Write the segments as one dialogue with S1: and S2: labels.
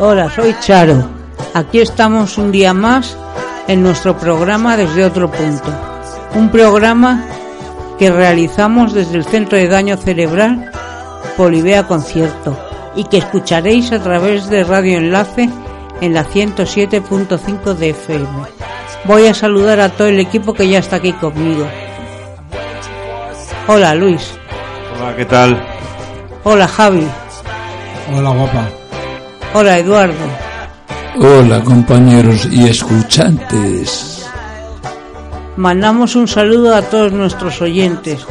S1: Hola, soy Charo. Aquí estamos un día más en nuestro programa Desde otro punto. Un programa que realizamos desde el Centro de Daño Cerebral Polivea Concierto y que escucharéis a través de Radio Enlace en la 107.5 de FM. Voy a saludar a todo el equipo que ya está aquí conmigo. Hola Luis.
S2: Hola, ¿qué tal?
S1: Hola Javi.
S3: Hola, guapa.
S1: Hola Eduardo.
S4: Hola compañeros y escuchantes.
S1: Mandamos un saludo a todos nuestros oyentes.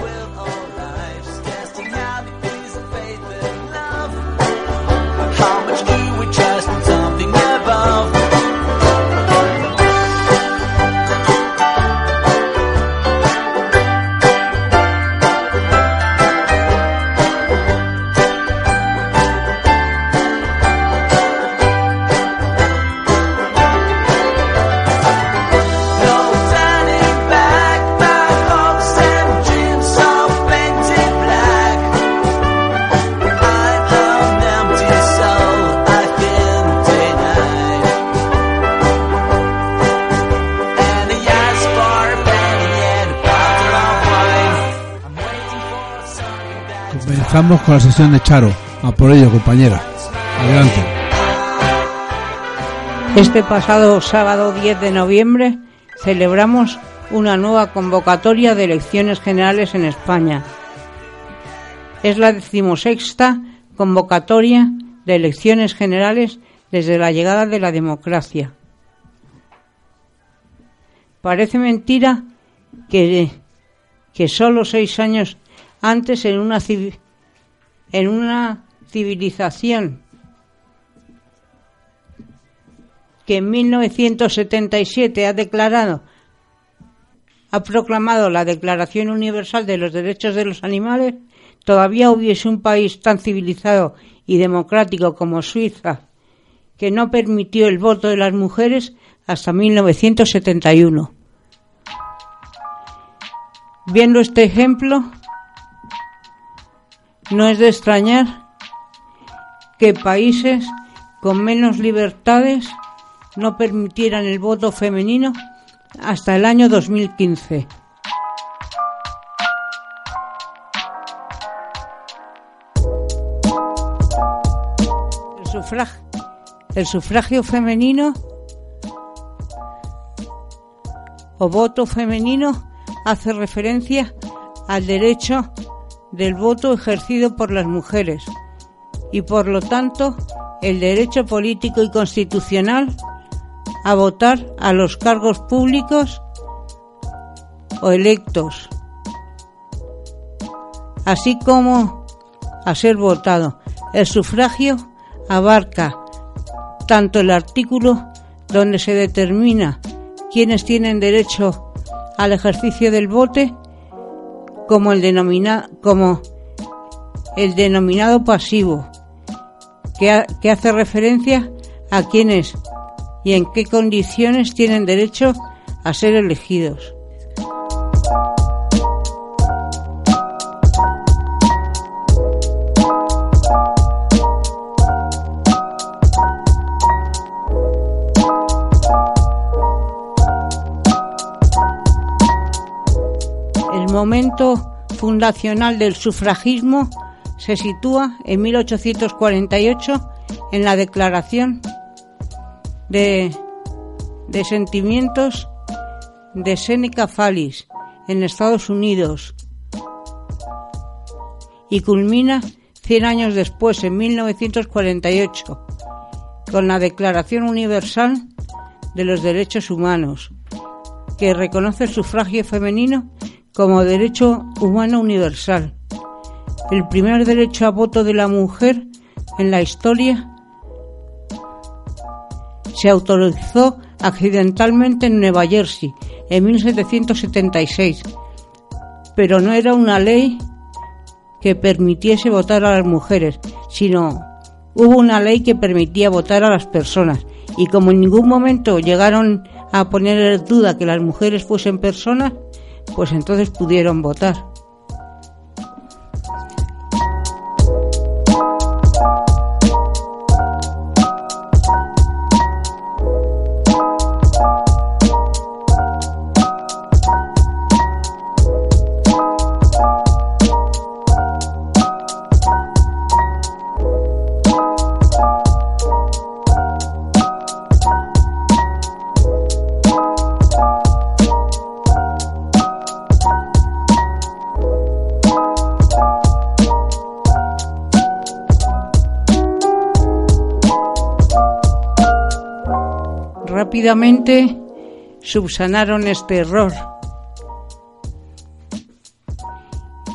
S3: Comenzamos con la sesión de Charo. A por ello, compañera. Adelante.
S1: Este pasado sábado 10 de noviembre celebramos una nueva convocatoria de elecciones generales en España. Es la decimosexta convocatoria de elecciones generales desde la llegada de la democracia. Parece mentira que, que solo seis años antes en una, en una civilización que en 1977 ha declarado, ha proclamado la Declaración Universal de los Derechos de los Animales, todavía hubiese un país tan civilizado y democrático como Suiza, que no permitió el voto de las mujeres hasta 1971. Viendo este ejemplo, no es de extrañar que países con menos libertades no permitieran el voto femenino hasta el año 2015. El sufragio, femenino o voto femenino hace referencia al derecho del voto ejercido por las mujeres y por lo tanto el derecho político y constitucional a votar a los cargos públicos o electos, así como a ser votado. El sufragio abarca tanto el artículo donde se determina quiénes tienen derecho al ejercicio del vote como el, como el denominado pasivo, que, que hace referencia a quienes y en qué condiciones tienen derecho a ser elegidos. Momento fundacional del sufragismo se sitúa en 1848 en la Declaración de, de Sentimientos de Seneca Fallis en Estados Unidos y culmina 100 años después, en 1948, con la Declaración Universal de los Derechos Humanos, que reconoce el sufragio femenino como derecho humano universal, el primer derecho a voto de la mujer en la historia se autorizó accidentalmente en Nueva Jersey en 1776, pero no era una ley que permitiese votar a las mujeres, sino hubo una ley que permitía votar a las personas. Y como en ningún momento llegaron a poner en duda que las mujeres fuesen personas, pues entonces pudieron votar. Rápidamente subsanaron este error.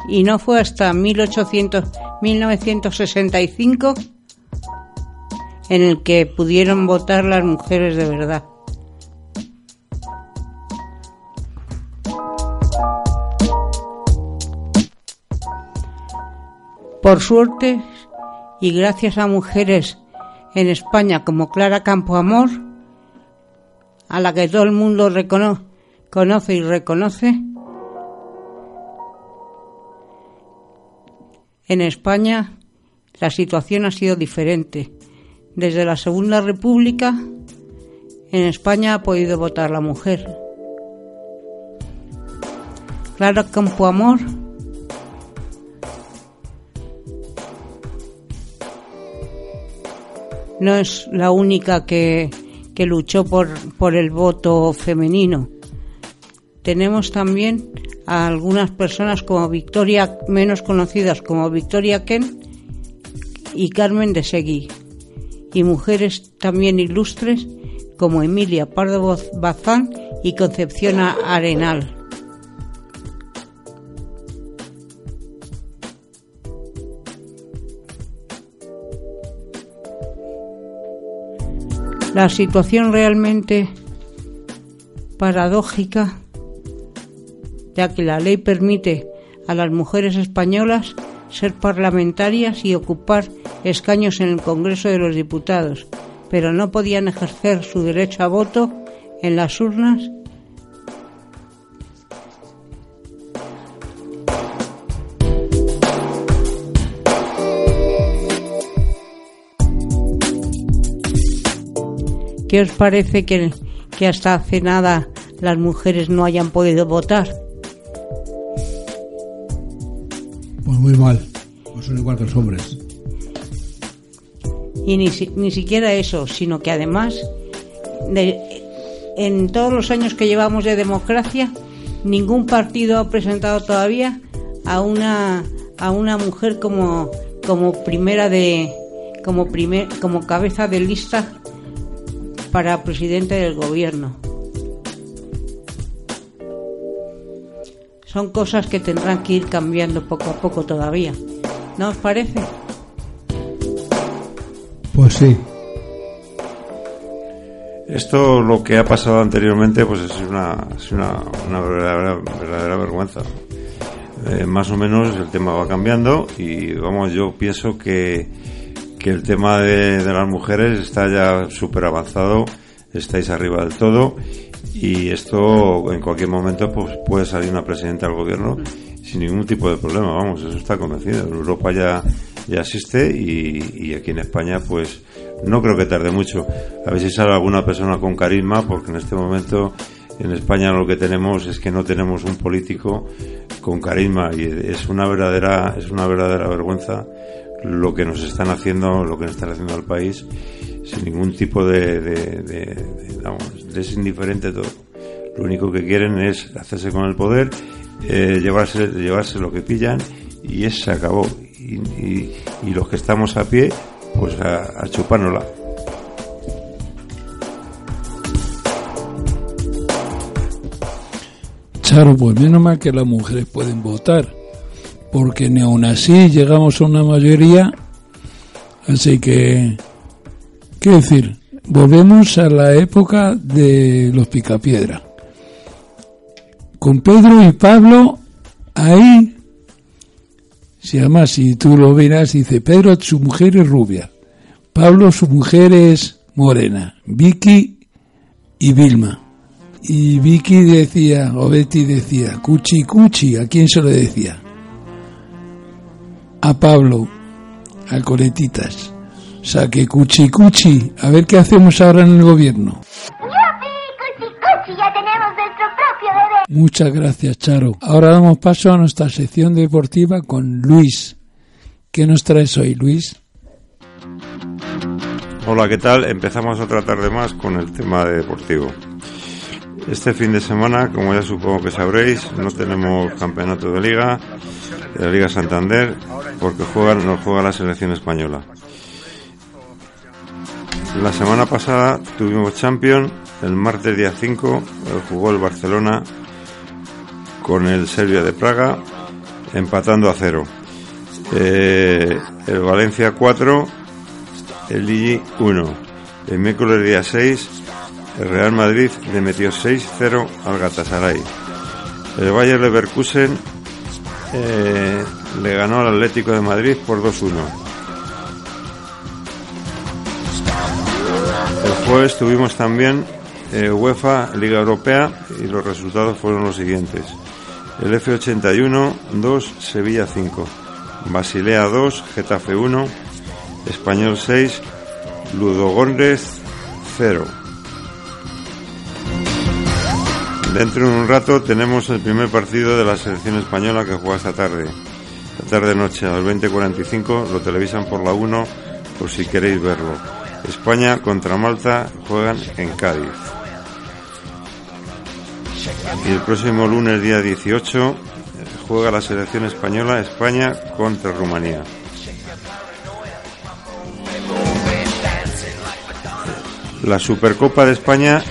S1: Y no fue hasta 1800, 1965 en el que pudieron votar las mujeres de verdad. Por suerte, y gracias a mujeres en España como Clara Campoamor, a la que todo el mundo conoce y reconoce, en España la situación ha sido diferente. Desde la Segunda República, en España ha podido votar la mujer. Clara Campoamor no es la única que que luchó por, por el voto femenino. Tenemos también a algunas personas como Victoria, menos conocidas como Victoria Ken y Carmen de Seguí, y mujeres también ilustres como Emilia Pardo Bazán y Concepción Arenal. La situación realmente paradójica, ya que la ley permite a las mujeres españolas ser parlamentarias y ocupar escaños en el Congreso de los Diputados, pero no podían ejercer su derecho a voto en las urnas ¿Qué os parece que, que hasta hace nada las mujeres no hayan podido votar?
S3: Pues muy mal, pues son igual que los hombres.
S1: Y ni, ni siquiera eso, sino que además, de, en todos los años que llevamos de democracia, ningún partido ha presentado todavía a una a una mujer como como primera de como primer como cabeza de lista para presidente del gobierno. Son cosas que tendrán que ir cambiando poco a poco todavía. ¿No os parece?
S3: Pues sí.
S2: Esto, lo que ha pasado anteriormente, pues es una, es una, una verdadera, verdadera, vergüenza. Eh, más o menos el tema va cambiando y vamos, yo pienso que que el tema de, las mujeres está ya súper avanzado, estáis arriba del todo y esto en cualquier momento pues puede salir una presidenta del gobierno sin ningún tipo de problema, vamos, eso está conocido. En Europa ya, ya existe y, y aquí en España pues no creo que tarde mucho. A ver si sale alguna persona con carisma porque en este momento En España lo que tenemos es que no tenemos un político con carisma y es una verdadera, es una verdadera vergüenza lo que nos están haciendo, lo que nos están haciendo al país, sin ningún tipo de, de, de, es indiferente todo. Lo único que quieren es hacerse con el poder, eh, llevarse, llevarse lo que pillan y eso se acabó. Y los que estamos a pie, pues a, a chupárnosla.
S4: Charo, pues menos mal que las mujeres pueden votar, porque ni aún así llegamos a una mayoría, así que, ¿qué decir? Volvemos a la época de los picapiedra. Con Pedro y Pablo, ahí, si además si tú lo verás, dice Pedro su mujer es rubia, Pablo su mujer es morena, Vicky y Vilma. Y Vicky decía, o Betty decía, cuchi cuchi, ¿a quién se lo decía? A Pablo, a Coletitas. O sea que cuchi cuchi, a ver qué hacemos ahora en el gobierno.
S5: ¡Yupi! ¡Cuchi, cuchi! Ya tenemos nuestro propio bebé.
S4: Muchas gracias, Charo. Ahora damos paso a nuestra sección deportiva con Luis. ¿Qué nos traes hoy, Luis?
S2: Hola, ¿qué tal? Empezamos otra tarde más con el tema de deportivo. Este fin de semana, como ya supongo que sabréis, no tenemos campeonato de liga, de la Liga Santander, porque juegan, no juega la selección española. La semana pasada tuvimos Champions, el martes día 5 eh, jugó el Barcelona con el Serbia de Praga, empatando a cero. Eh, el Valencia 4, el Lille 1. El miércoles día 6, el Real Madrid le metió 6-0 al Galatasaray. El Bayer Leverkusen eh, le ganó al Atlético de Madrid por 2-1. El jueves tuvimos también eh, UEFA Liga Europea y los resultados fueron los siguientes. El F81 2, Sevilla 5. Basilea 2, Getafe 1. Español 6, Ludogorets 0. Dentro de un rato tenemos el primer partido de la selección española que juega esta tarde. Esta tarde noche a las 20.45 lo televisan por la 1 por si queréis verlo. España contra Malta juegan en Cádiz. Y el próximo lunes día 18 eh, juega la selección española España contra Rumanía. La Supercopa de España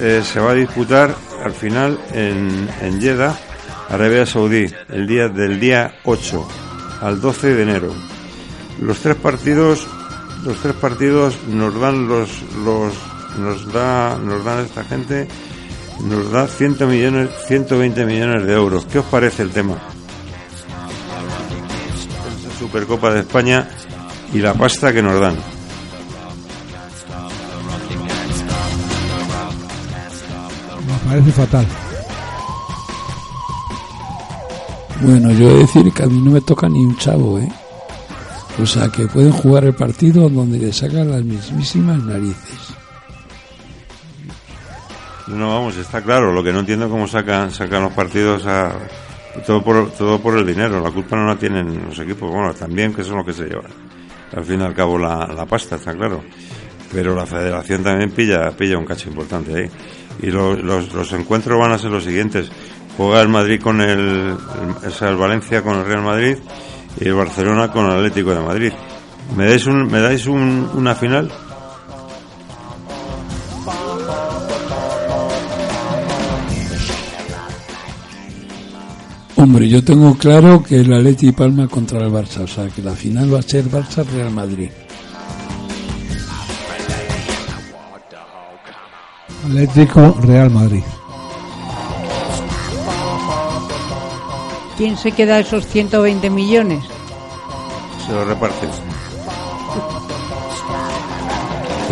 S2: eh, se va a disputar al final en, en Arabia Saudí, el día del día 8 al 12 de enero. Los tres partidos, los tres partidos nos dan los, los nos da, nos dan esta gente, nos da 100 millones, 120 millones de euros. ¿Qué os parece el tema? Esa Supercopa de España y la pasta que nos dan.
S3: Me parece fatal.
S4: Bueno, yo he de decir que a mí no me toca ni un chavo, ¿eh? O sea, que pueden jugar el partido donde le sacan las mismísimas narices.
S2: No, vamos, está claro. Lo que no entiendo es cómo sacan, sacan los partidos a todo por, todo por el dinero. La culpa no la tienen los equipos. Bueno, también que son los que se llevan. Al fin y al cabo la, la pasta, está claro. Pero la federación también pilla, pilla un cacho importante ahí. Y lo- los, los encuentros van a ser los siguientes. Juega el Madrid con el, el, o sea, el Valencia con el Real Madrid y el Barcelona con el Atlético de Madrid. ¿Me dais, un, me dais un- una final?
S4: Hombre, yo tengo claro que el Atleti Palma contra el Barça, o sea, que la final va a ser Barça-Real Madrid.
S3: Atlético Real Madrid.
S1: ¿Quién se queda esos 120 millones?
S2: se lo reparten.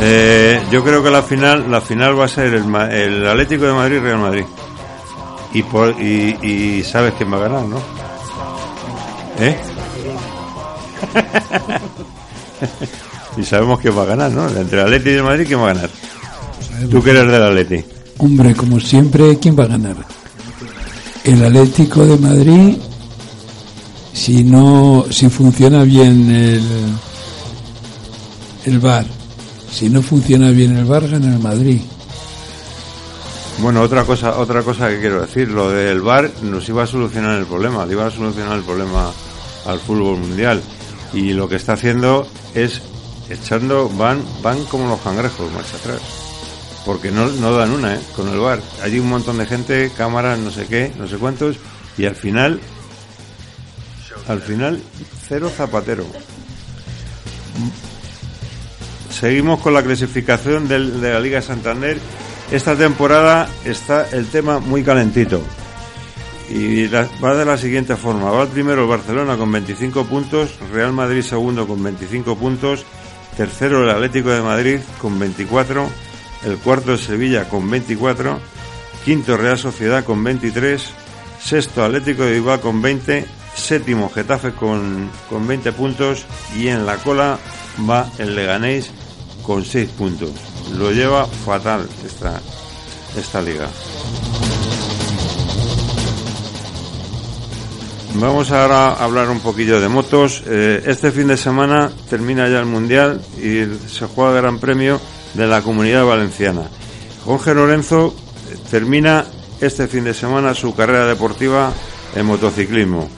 S2: Eh, yo creo que la final, la final va a ser el, Ma- el Atlético de Madrid Real Madrid. Y, por, y, y sabes quién va a ganar, ¿no? ¿Eh? y sabemos quién va a ganar, ¿no? Entre el Atlético y el Madrid, ¿quién va a ganar? Tú que eres del Atleti.
S4: Hombre, como siempre, ¿quién va a ganar? El Atlético de Madrid, si no, si funciona bien el, el bar, si no funciona bien el bar, gana el Madrid.
S2: Bueno, otra cosa, otra cosa que quiero decir, lo del VAR nos iba a solucionar el problema, le iba a solucionar el problema al fútbol mundial. Y lo que está haciendo es echando van van como los cangrejos marcha atrás porque no, no dan una ¿eh? con el VAR hay un montón de gente cámaras no sé qué no sé cuántos y al final al final cero zapatero seguimos con la clasificación de la Liga Santander esta temporada está el tema muy calentito y va de la siguiente forma. Va el primero el Barcelona con 25 puntos, Real Madrid segundo con 25 puntos, tercero el Atlético de Madrid con 24, el cuarto el Sevilla con 24, quinto Real Sociedad con 23, sexto Atlético de Bilbao con 20, séptimo Getafe con, con 20 puntos y en la cola va el Leganés con 6 puntos. Lo lleva fatal esta, esta liga. Vamos ahora a hablar un poquillo de motos. Eh, este fin de semana termina ya el Mundial y se juega el Gran Premio de la Comunidad Valenciana. Jorge Lorenzo termina este fin de semana su carrera deportiva en motociclismo.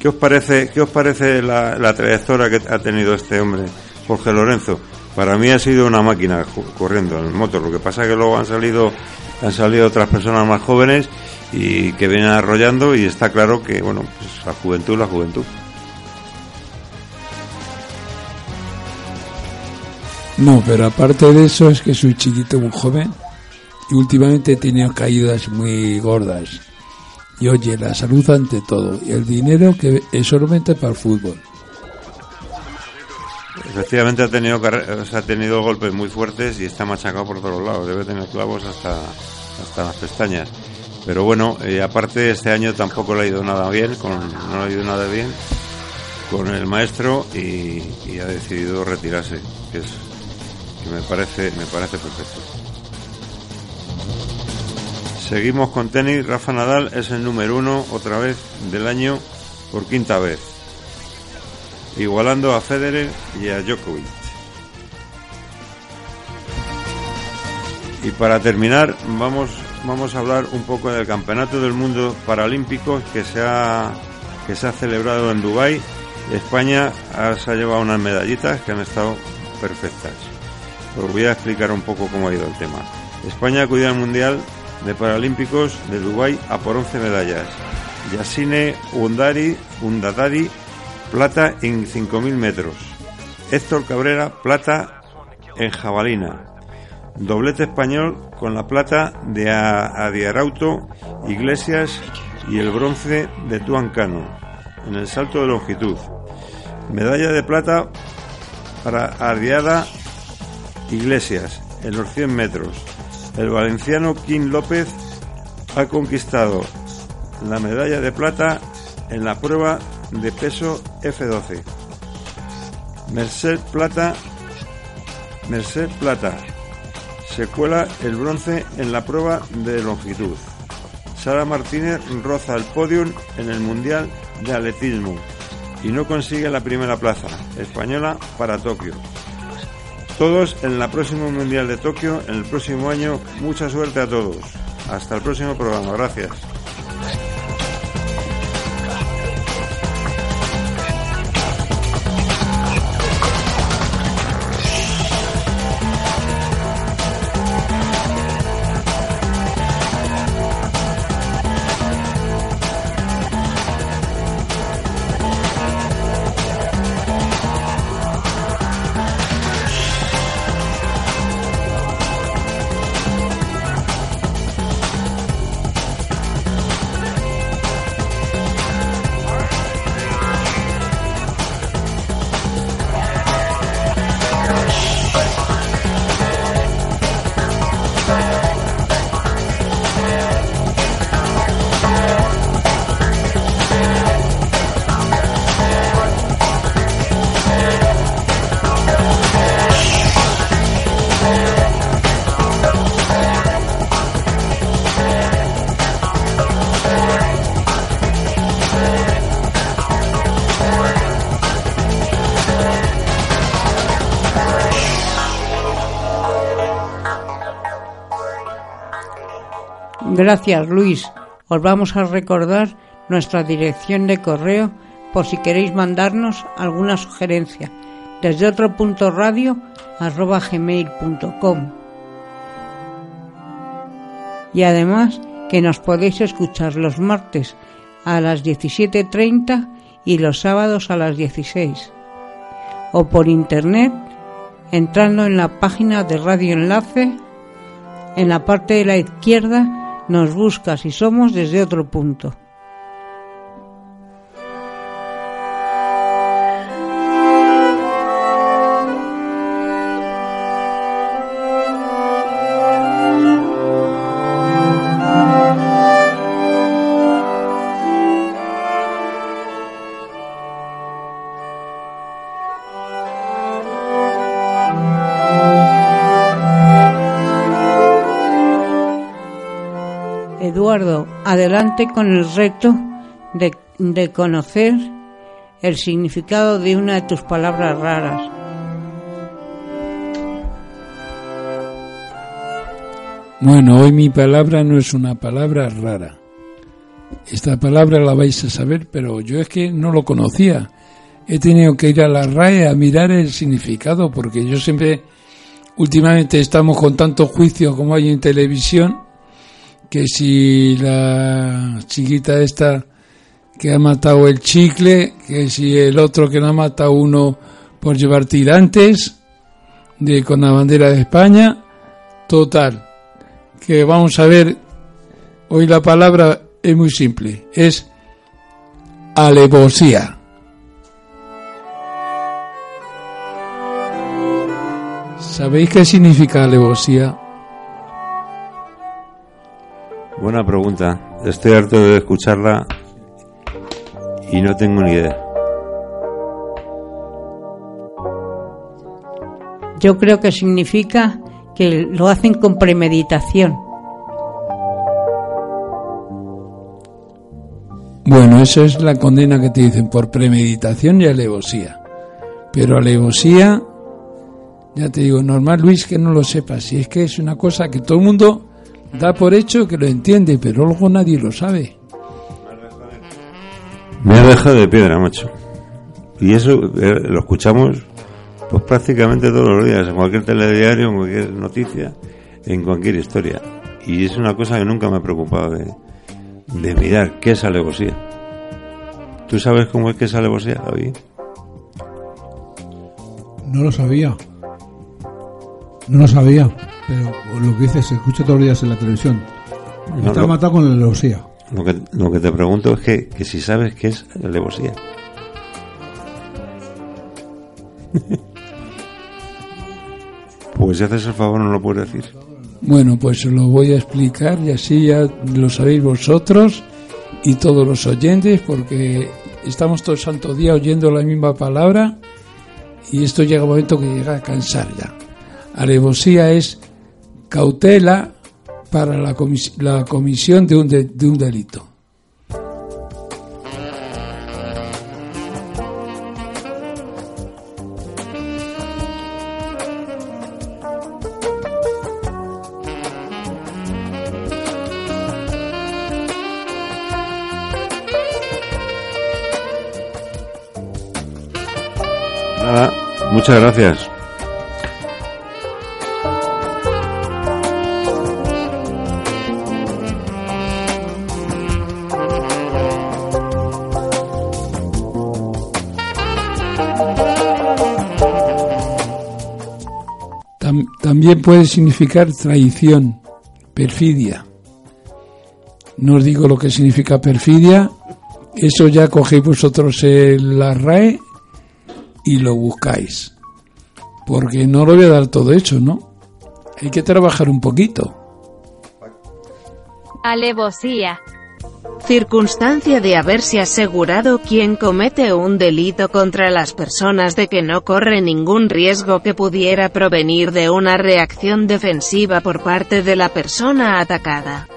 S2: ¿Qué os parece, qué os parece la, la trayectoria que ha tenido este hombre, Jorge Lorenzo? Para mí ha sido una máquina corriendo en el motor. Lo que pasa es que luego han salido, han salido otras personas más jóvenes y que vienen arrollando y está claro que, bueno, pues la juventud, la juventud.
S4: No, pero aparte de eso es que soy chiquito, muy joven y últimamente he tenido caídas muy gordas. Y oye, la salud ante todo y el dinero que es solamente para el fútbol.
S2: Efectivamente ha tenido, ha tenido golpes muy fuertes y está machacado por todos lados. Debe tener clavos hasta, hasta las pestañas. Pero bueno, eh, aparte este año tampoco le ha ido nada bien, con, no le ha ido nada bien con el maestro y, ha decidido retirarse, me parece me parece perfecto. Seguimos con tenis. Rafa Nadal es el número uno otra vez del año por quinta vez igualando a Federer y a Djokovic. Y para terminar, vamos, vamos a hablar un poco del Campeonato del Mundo Paralímpico que se ha, que se ha celebrado en Dubái. España se ha llevado unas medallitas que han estado perfectas. Os voy a explicar un poco cómo ha ido el tema. España acudió al Mundial de Paralímpicos de Dubái a por 11 medallas. Yasine Undari, Undatari, plata en 5.000 metros. Héctor Cabrera, plata en jabalina. Doblete español con la plata de Adiarauto, Iglesias y el bronce de Tuancano en el salto de longitud. Medalla de plata para Ardiada Iglesias en los 100 metros. El valenciano Kim López ha conquistado la medalla de plata en la prueba de peso F12. Merced Plata, Merced Plata, se cuela el bronce en la prueba de longitud. Sara Martínez roza el podium en el Mundial de Atletismo y no consigue la primera plaza española para Tokio. Todos en la próxima Mundial de Tokio en el próximo año. Mucha suerte a todos. Hasta el próximo programa. Gracias.
S1: Gracias, Luis. Os vamos a recordar nuestra dirección de correo por si queréis mandarnos alguna sugerencia. Desde otro punto radio arroba gmail.com y además que nos podéis escuchar los martes a las 17.30 y los sábados a las 16 o por internet entrando en la página de Radio Enlace en la parte de la izquierda nos buscas y somos desde otro punto. Adelante con el reto de, de conocer el significado de una de tus palabras raras.
S4: Bueno, hoy mi palabra no es una palabra rara. Esta palabra la vais a saber, pero yo es que no lo conocía. He tenido que ir a la RAE a mirar el significado, porque yo siempre, últimamente estamos con tanto juicio como hay en televisión, que si la chiquita esta que ha matado el chicle, que si el otro que no ha matado uno por llevar tirantes de con la bandera de España, total. Que vamos a ver, hoy la palabra es muy simple, es alevosía. ¿Sabéis qué significa alevosía?
S2: Buena pregunta. Estoy harto de escucharla y no tengo ni idea.
S1: Yo creo que significa que lo hacen con premeditación.
S4: Bueno, eso es la condena que te dicen por premeditación y alevosía. Pero alevosía, ya te digo, normal Luis que no lo sepas. Si es que es una cosa que todo el mundo da por hecho que lo entiende, pero luego nadie lo sabe.
S2: Me ha dejado de piedra, macho. Y eso eh, lo escuchamos pues prácticamente todos los días, en cualquier telediario, en cualquier noticia, en cualquier historia. Y es una cosa que nunca me ha preocupado de, de mirar qué es alevosía. ¿Tú sabes cómo es que es alevosía, Javi?
S3: No lo sabía. No lo sabía. Pero lo que dices se escucha todos los días en la televisión.
S2: No,
S3: Está
S2: no.
S3: matado con la alevosía.
S2: Lo que, lo que te pregunto es que, que si sabes qué es alevosía. pues si haces el favor no lo puedes decir.
S4: Bueno, pues lo voy a explicar y así ya lo sabéis vosotros y todos los oyentes, porque estamos todo el santo día oyendo la misma palabra y esto llega un momento que llega a cansar ya. Alevosía es cautela para la, comis- la comisión de un, de- de un delito.
S2: Muchas gracias.
S4: También puede significar traición, perfidia. No os digo lo que significa perfidia, eso ya cogéis vosotros la RAE y lo buscáis. Porque no lo voy a dar todo hecho, ¿no? Hay que trabajar un poquito.
S6: Alevosía.
S7: Circunstancia de haberse asegurado quien comete un delito contra las personas de que no corre ningún riesgo que pudiera provenir de una reacción defensiva por parte de la persona atacada.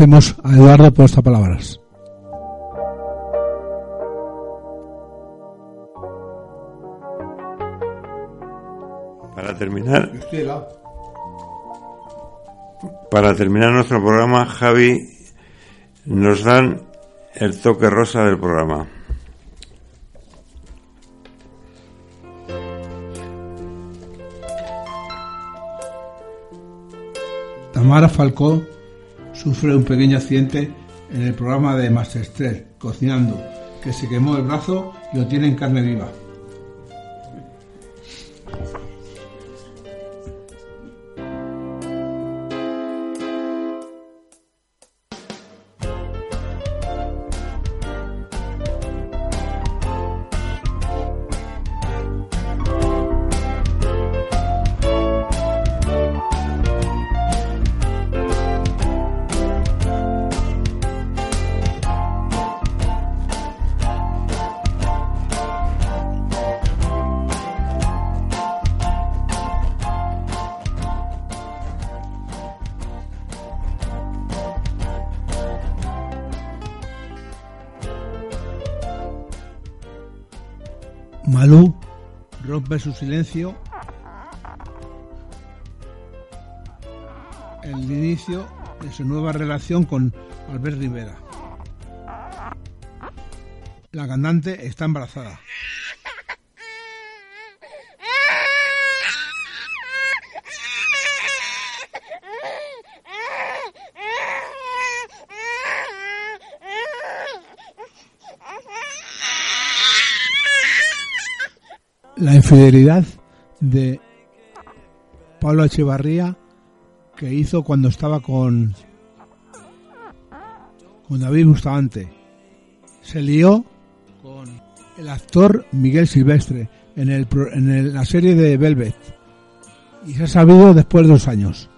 S3: Agradecemos a Eduardo por estas palabras.
S2: Para terminar, para terminar nuestro programa, Javi, nos dan el toque rosa del programa.
S3: Tamara Falcó sufre un pequeño accidente en el programa de Masterchef, cocinando, que se quemó el brazo y lo tiene en carne viva. Su silencio el inicio de su nueva relación con Albert Rivera. La cantante está embarazada. La infidelidad de Pablo Echevarría que hizo cuando estaba con con David Bustamante. Se lió con el actor Miguel Silvestre en, el, en la serie de Velvet y se ha sabido después de dos años.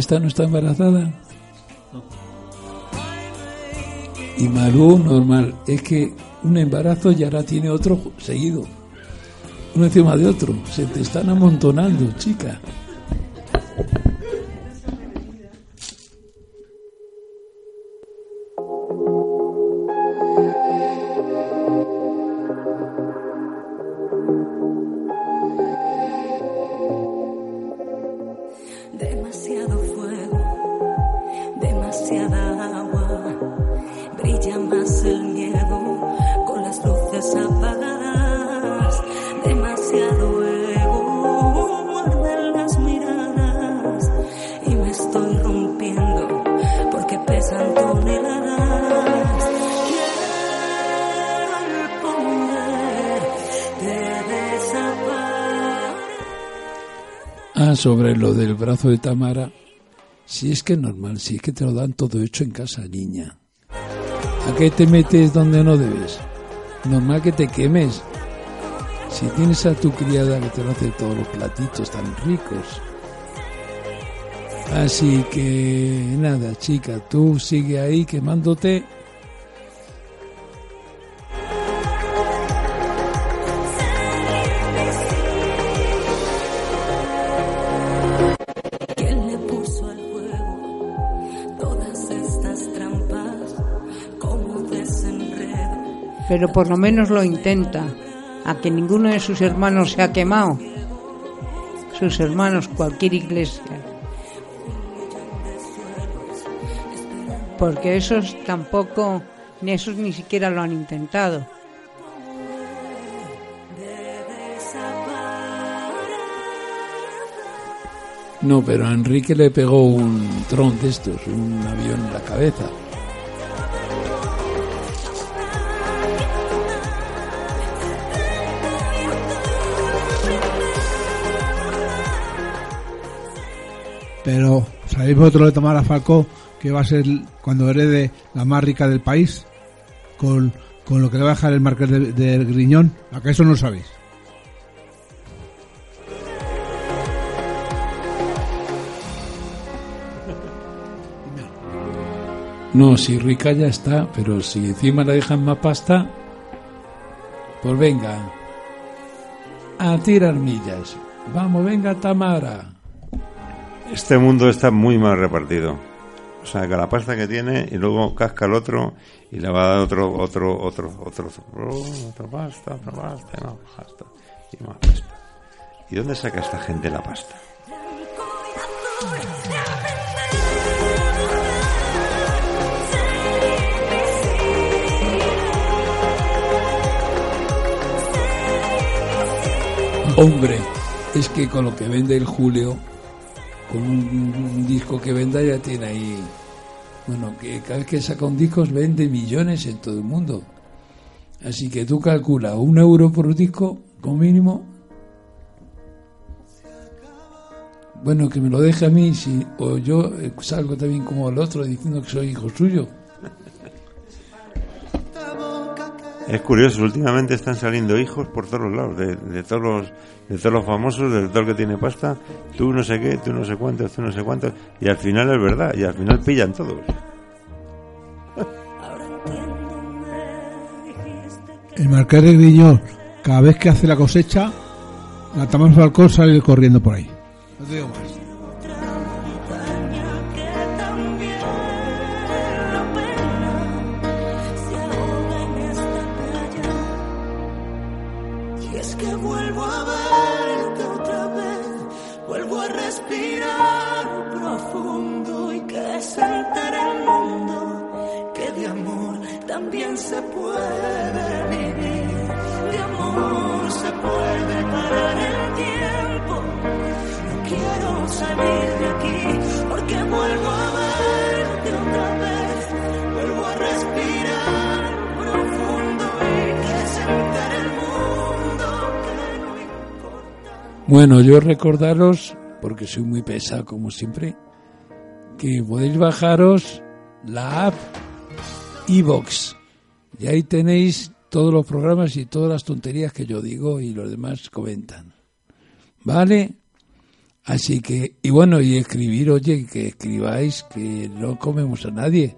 S4: Esta no está embarazada? Y Malú, normal. Es que un embarazo ya ahora tiene otro seguido. Uno encima de otro. Se te están amontonando, chica. Sobre lo del brazo de Tamara. Si es que es normal, si es que te lo dan todo hecho en casa, niña. ¿A qué te metes donde no debes? Normal que te quemes. Si tienes a tu criada que te lo hace todos los platitos tan ricos. Así que nada, chica, tú sigue ahí quemándote.
S1: Pero por lo menos lo intenta. A que ninguno de sus hermanos se ha quemado. Sus hermanos, cualquier iglesia. Porque esos tampoco, ni esos ni siquiera lo han intentado.
S4: No, pero a Enrique le pegó un tron de estos, un avión en la cabeza.
S3: Pero, ¿sabéis vosotros de Tamara Falcó que va a ser cuando herede la más rica del país? Con con lo que le va a dejar el marqués de, de Griñón, a que eso no lo sabéis.
S4: No, si rica ya está, pero si encima le dejan más pasta, pues venga, a tirar millas. Vamos, venga, Tamara.
S2: Este mundo está muy mal repartido. O sea, que la pasta que tiene y luego casca el otro y le va a dar otro, otro, otro, otro, oh, otra pasta, otra pasta, y más pasta, y más pasta. ¿Y dónde saca esta gente la pasta?
S4: Hombre, es que con lo que vende el Julio, con un, disco que venda ya tiene ahí. Bueno, que cada vez que saca un disco vende millones en todo el mundo. Así que tú calcula un euro por disco, como mínimo. Bueno, que me lo deje a mí, si, o yo eh, salgo también como el otro diciendo que soy hijo suyo.
S2: Es curioso, últimamente están saliendo hijos por todos los lados, de, de todos los de todos los famosos, de todo el que tiene pasta, tú no sé qué, tú no sé cuántos, tú no sé cuántos, y al final es verdad, y al final pillan todos.
S3: El marqués de Griñón, cada vez que hace la cosecha, la Tamara Falcón sale corriendo por ahí. No te digo más.
S4: Bueno, yo recordaros, porque soy muy pesado como siempre, que podéis bajaros la app iVox. Y ahí tenéis todos los programas y todas las tonterías que yo digo y los demás comentan. ¿Vale? Así que, y bueno, y escribir, oye, que escribáis, que no comemos a nadie.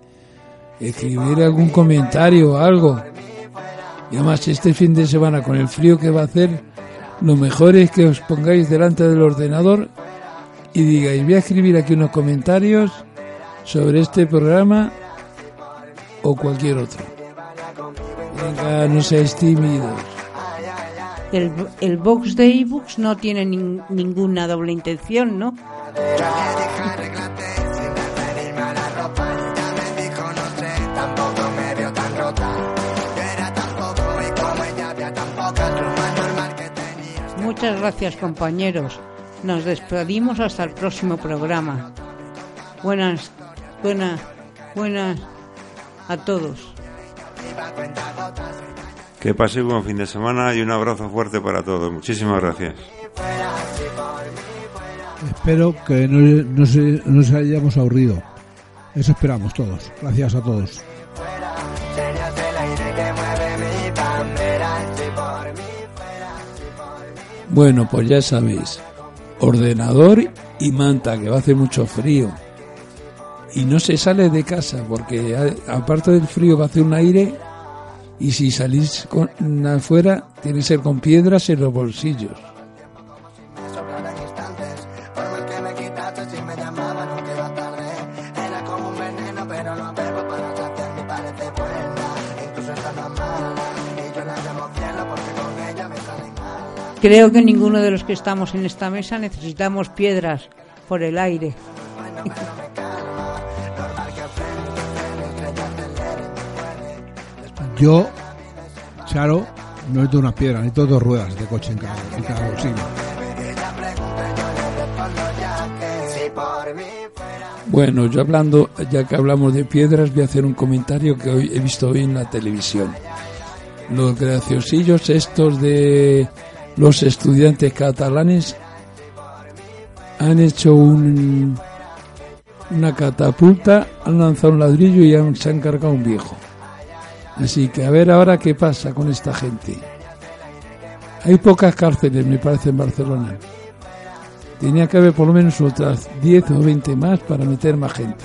S4: Escribir algún comentario o algo. Y además, este fin de semana, con el frío que va a hacer, lo mejor es que os pongáis delante del ordenador y digáis, voy a escribir aquí unos comentarios sobre este programa o cualquier otro. Venga, no seáis tímidos.
S1: El, el box de ebooks no tiene nin- ninguna doble intención, ¿no? Muchas gracias compañeros. Nos despedimos hasta el próximo programa. Buenas, buenas, buenas a todos.
S2: Que paséis buen fin de semana y un abrazo fuerte para todos. Muchísimas gracias.
S3: Espero que no, no se, no se hayamos aburrido. Eso esperamos todos. Gracias a todos.
S4: Bueno, pues ya sabéis, ordenador y manta, que va a hacer mucho frío. Y no se sale de casa, porque aparte del frío va a hacer un aire, y si salís con, afuera, tiene que ser con piedras en los bolsillos.
S1: Creo que ninguno de los que estamos en esta mesa necesitamos piedras por el aire.
S3: Yo, Charo, no necesito una piedra, necesito dos ruedas de coche en cada, en cada bolsillo.
S4: Bueno, yo hablando, ya que hablamos de piedras, voy a hacer un comentario que hoy he visto hoy en la televisión. Los graciosillos estos de los estudiantes catalanes han hecho un, una catapulta, han lanzado un ladrillo y han- se han cargado un viejo.
S8: Así que a ver ahora qué pasa con esta gente. Hay pocas cárceles, me parece, en Barcelona. Tenía que haber por lo menos otras 10 o 20 más para meter más gente.